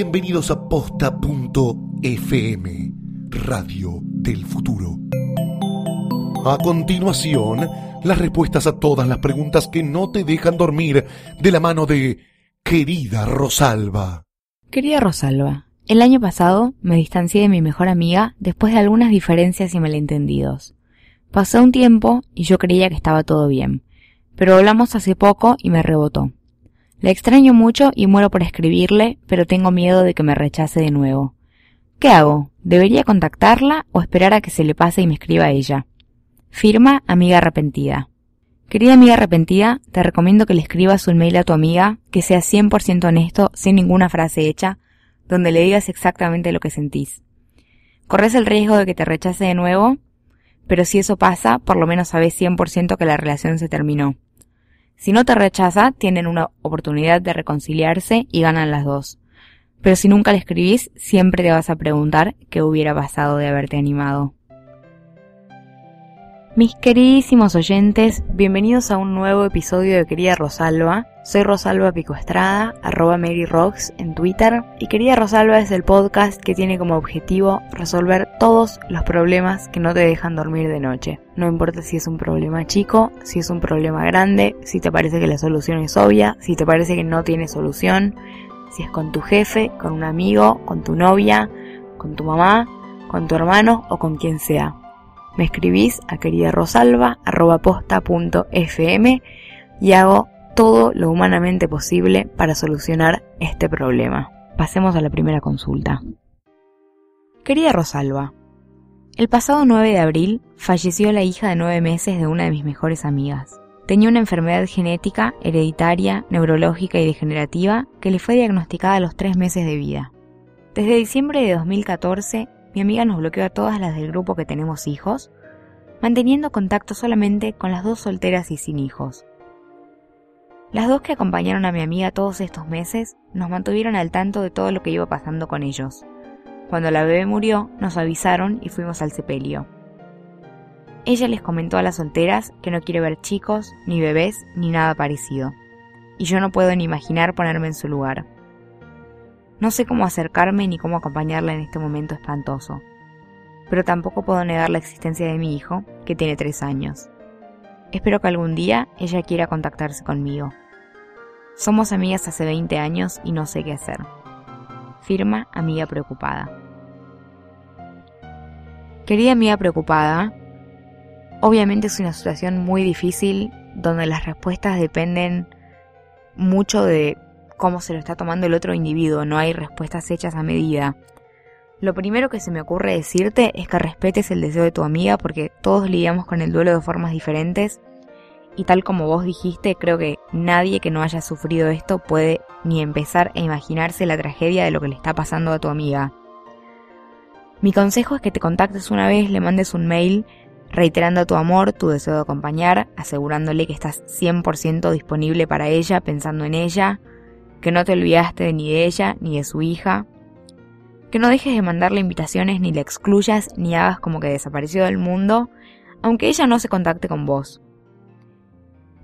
Bienvenidos a posta.fm, Radio del Futuro. A continuación, las respuestas a todas las preguntas que no te dejan dormir de la mano de querida Rosalba. Querida Rosalba, el año pasado me distancié de mi mejor amiga después de algunas diferencias y malentendidos. Pasó un tiempo y yo creía que estaba todo bien, pero hablamos hace poco y me rebotó. La extraño mucho y muero por escribirle, pero tengo miedo de que me rechace de nuevo. ¿Qué hago? ¿Debería contactarla o esperar a que se le pase y me escriba a ella? Firma Amiga Arrepentida. Querida amiga arrepentida, te recomiendo que le escribas un mail a tu amiga que sea 100% honesto, sin ninguna frase hecha, donde le digas exactamente lo que sentís. Corres el riesgo de que te rechace de nuevo, pero si eso pasa, por lo menos sabes 100% que la relación se terminó. Si no te rechaza, tienen una oportunidad de reconciliarse y ganan las dos. Pero si nunca le escribís, siempre te vas a preguntar qué hubiera pasado de haberte animado. Mis queridísimos oyentes, bienvenidos a un nuevo episodio de Querida Rosalba. Soy Rosalba Pico Estrada, arroba MaryRocks en Twitter. Y Querida Rosalba es el podcast que tiene como objetivo resolver todos los problemas que no te dejan dormir de noche. No importa si es un problema chico, si es un problema grande, si te parece que la solución es obvia, si te parece que no tiene solución, si es con tu jefe, con un amigo, con tu novia, con tu mamá, con tu hermano o con quien sea me escribís a querida rosalba y hago todo lo humanamente posible para solucionar este problema. Pasemos a la primera consulta. Querida Rosalba, el pasado 9 de abril falleció la hija de 9 meses de una de mis mejores amigas. Tenía una enfermedad genética, hereditaria, neurológica y degenerativa que le fue diagnosticada a los 3 meses de vida. Desde diciembre de 2014 mi amiga nos bloqueó a todas las del grupo que tenemos hijos, manteniendo contacto solamente con las dos solteras y sin hijos. Las dos que acompañaron a mi amiga todos estos meses nos mantuvieron al tanto de todo lo que iba pasando con ellos. Cuando la bebé murió, nos avisaron y fuimos al sepelio. Ella les comentó a las solteras que no quiere ver chicos, ni bebés, ni nada parecido. Y yo no puedo ni imaginar ponerme en su lugar. No sé cómo acercarme ni cómo acompañarla en este momento espantoso. Pero tampoco puedo negar la existencia de mi hijo, que tiene tres años. Espero que algún día ella quiera contactarse conmigo. Somos amigas hace 20 años y no sé qué hacer. Firma amiga preocupada. Querida amiga preocupada, obviamente es una situación muy difícil donde las respuestas dependen mucho de cómo se lo está tomando el otro individuo, no hay respuestas hechas a medida. Lo primero que se me ocurre decirte es que respetes el deseo de tu amiga porque todos lidiamos con el duelo de formas diferentes y tal como vos dijiste, creo que nadie que no haya sufrido esto puede ni empezar a imaginarse la tragedia de lo que le está pasando a tu amiga. Mi consejo es que te contactes una vez, le mandes un mail reiterando tu amor, tu deseo de acompañar, asegurándole que estás 100% disponible para ella, pensando en ella, que no te olvidaste ni de ella ni de su hija, que no dejes de mandarle invitaciones ni le excluyas ni hagas como que desapareció del mundo, aunque ella no se contacte con vos.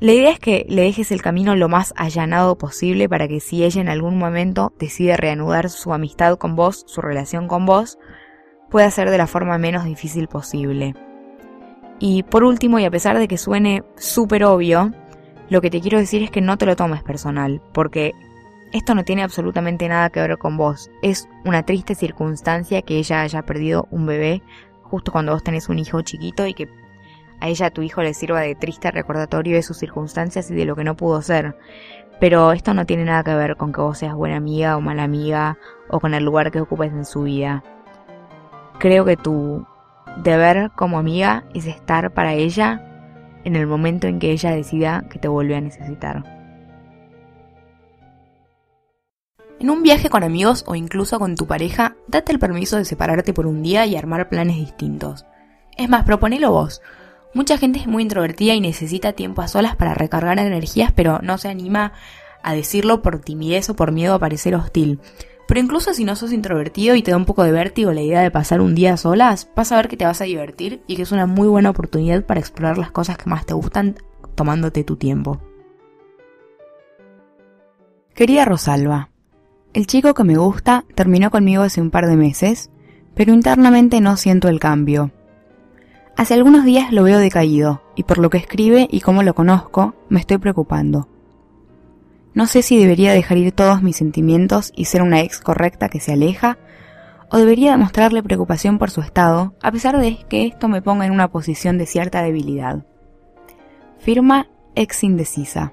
La idea es que le dejes el camino lo más allanado posible para que si ella en algún momento decide reanudar su amistad con vos, su relación con vos, pueda ser de la forma menos difícil posible. Y por último, y a pesar de que suene súper obvio, lo que te quiero decir es que no te lo tomes personal, porque esto no tiene absolutamente nada que ver con vos. Es una triste circunstancia que ella haya perdido un bebé justo cuando vos tenés un hijo chiquito y que a ella tu hijo le sirva de triste recordatorio de sus circunstancias y de lo que no pudo ser. Pero esto no tiene nada que ver con que vos seas buena amiga o mala amiga o con el lugar que ocupes en su vida. Creo que tu deber como amiga es estar para ella en el momento en que ella decida que te vuelve a necesitar. En un viaje con amigos o incluso con tu pareja, date el permiso de separarte por un día y armar planes distintos. Es más, proponelo vos. Mucha gente es muy introvertida y necesita tiempo a solas para recargar energías, pero no se anima a decirlo por timidez o por miedo a parecer hostil. Pero incluso si no sos introvertido y te da un poco de vértigo la idea de pasar un día a solas, vas a ver que te vas a divertir y que es una muy buena oportunidad para explorar las cosas que más te gustan tomándote tu tiempo. Querida Rosalba, El chico que me gusta terminó conmigo hace un par de meses, pero internamente no siento el cambio. Hace algunos días lo veo decaído, y por lo que escribe y cómo lo conozco, me estoy preocupando. No sé si debería dejar ir todos mis sentimientos y ser una ex correcta que se aleja, o debería demostrarle preocupación por su estado, a pesar de que esto me ponga en una posición de cierta debilidad. Firma ex indecisa.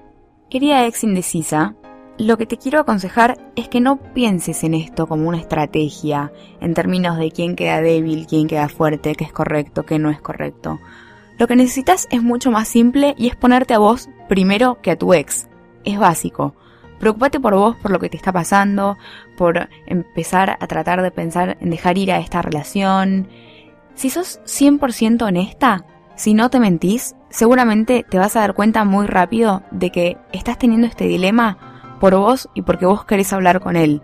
Querida ex indecisa, lo que te quiero aconsejar es que no pienses en esto como una estrategia, en términos de quién queda débil, quién queda fuerte, qué es correcto, qué no es correcto. Lo que necesitas es mucho más simple y es ponerte a vos primero que a tu ex. Es básico. Preocúpate por vos, por lo que te está pasando, por empezar a tratar de pensar en dejar ir a esta relación. Si sos 100% honesta, si no te mentís, seguramente te vas a dar cuenta muy rápido de que estás teniendo este dilema por vos y porque vos querés hablar con él,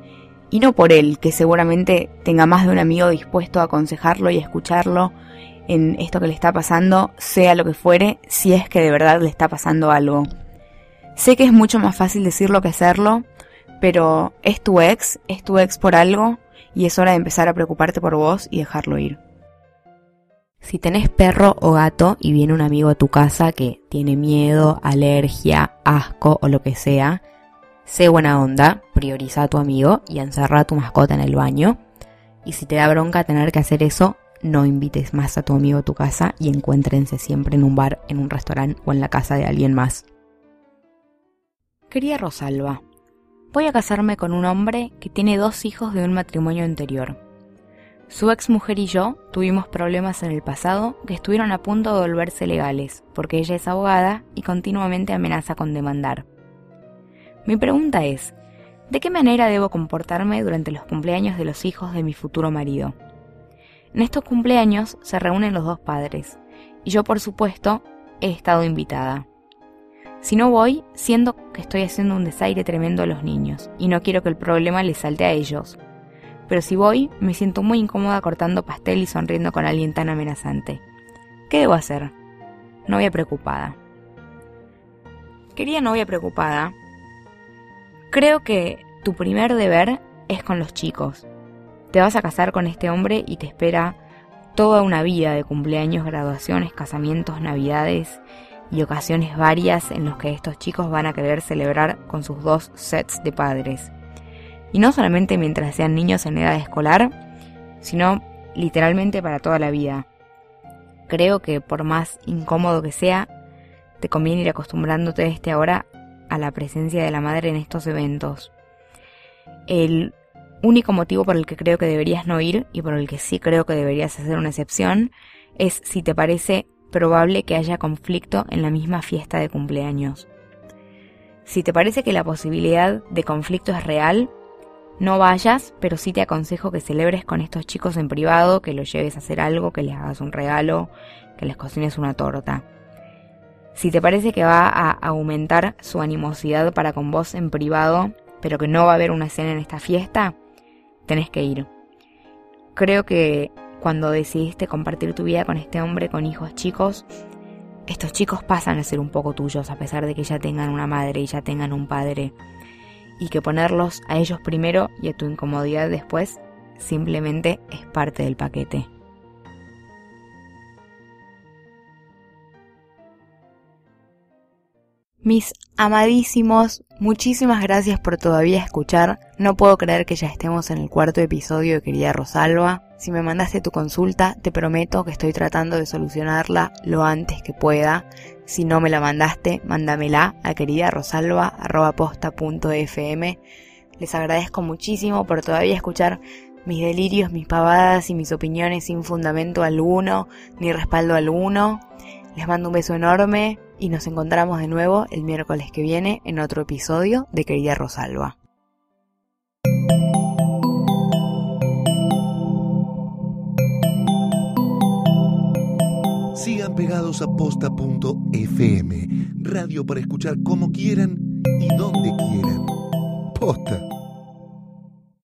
y no por él, que seguramente tenga más de un amigo dispuesto a aconsejarlo y escucharlo en esto que le está pasando, sea lo que fuere, si es que de verdad le está pasando algo. Sé que es mucho más fácil decirlo que hacerlo, pero es tu ex, es tu ex por algo, y es hora de empezar a preocuparte por vos y dejarlo ir. Si tenés perro o gato y viene un amigo a tu casa que tiene miedo, alergia, asco o lo que sea, Sé buena onda, prioriza a tu amigo y encerra a tu mascota en el baño. Y si te da bronca tener que hacer eso, no invites más a tu amigo a tu casa y encuéntrense siempre en un bar, en un restaurante o en la casa de alguien más. Quería Rosalba, voy a casarme con un hombre que tiene dos hijos de un matrimonio anterior. Su ex mujer y yo tuvimos problemas en el pasado que estuvieron a punto de volverse legales, porque ella es abogada y continuamente amenaza con demandar. Mi pregunta es, ¿de qué manera debo comportarme durante los cumpleaños de los hijos de mi futuro marido? En estos cumpleaños se reúnen los dos padres, y yo por supuesto he estado invitada. Si no voy, siento que estoy haciendo un desaire tremendo a los niños, y no quiero que el problema les salte a ellos. Pero si voy, me siento muy incómoda cortando pastel y sonriendo con alguien tan amenazante. ¿Qué debo hacer? Novia preocupada. Quería novia preocupada Creo que tu primer deber es con los chicos. Te vas a casar con este hombre y te espera toda una vida de cumpleaños, graduaciones, casamientos, navidades y ocasiones varias en los que estos chicos van a querer celebrar con sus dos sets de padres. Y no solamente mientras sean niños en edad escolar, sino literalmente para toda la vida. Creo que por más incómodo que sea, te conviene ir acostumbrándote desde ahora a la presencia de la madre en estos eventos. El único motivo por el que creo que deberías no ir y por el que sí creo que deberías hacer una excepción es si te parece probable que haya conflicto en la misma fiesta de cumpleaños. Si te parece que la posibilidad de conflicto es real, no vayas, pero sí te aconsejo que celebres con estos chicos en privado, que los lleves a hacer algo, que les hagas un regalo, que les cocines una torta. Si te parece que va a aumentar su animosidad para con vos en privado, pero que no va a haber una escena en esta fiesta, tenés que ir. Creo que cuando decidiste compartir tu vida con este hombre con hijos chicos, estos chicos pasan a ser un poco tuyos a pesar de que ya tengan una madre y ya tengan un padre. Y que ponerlos a ellos primero y a tu incomodidad después simplemente es parte del paquete. Mis amadísimos, muchísimas gracias por todavía escuchar. No puedo creer que ya estemos en el cuarto episodio de Querida Rosalba. Si me mandaste tu consulta, te prometo que estoy tratando de solucionarla lo antes que pueda. Si no me la mandaste, mándamela a queridarosalba.posta.fm. Les agradezco muchísimo por todavía escuchar mis delirios, mis pavadas y mis opiniones sin fundamento alguno, ni respaldo alguno. Les mando un beso enorme y nos encontramos de nuevo el miércoles que viene en otro episodio de Querida Rosalba. Sigan pegados a posta.fm, radio para escuchar como quieran y donde quieran. Posta.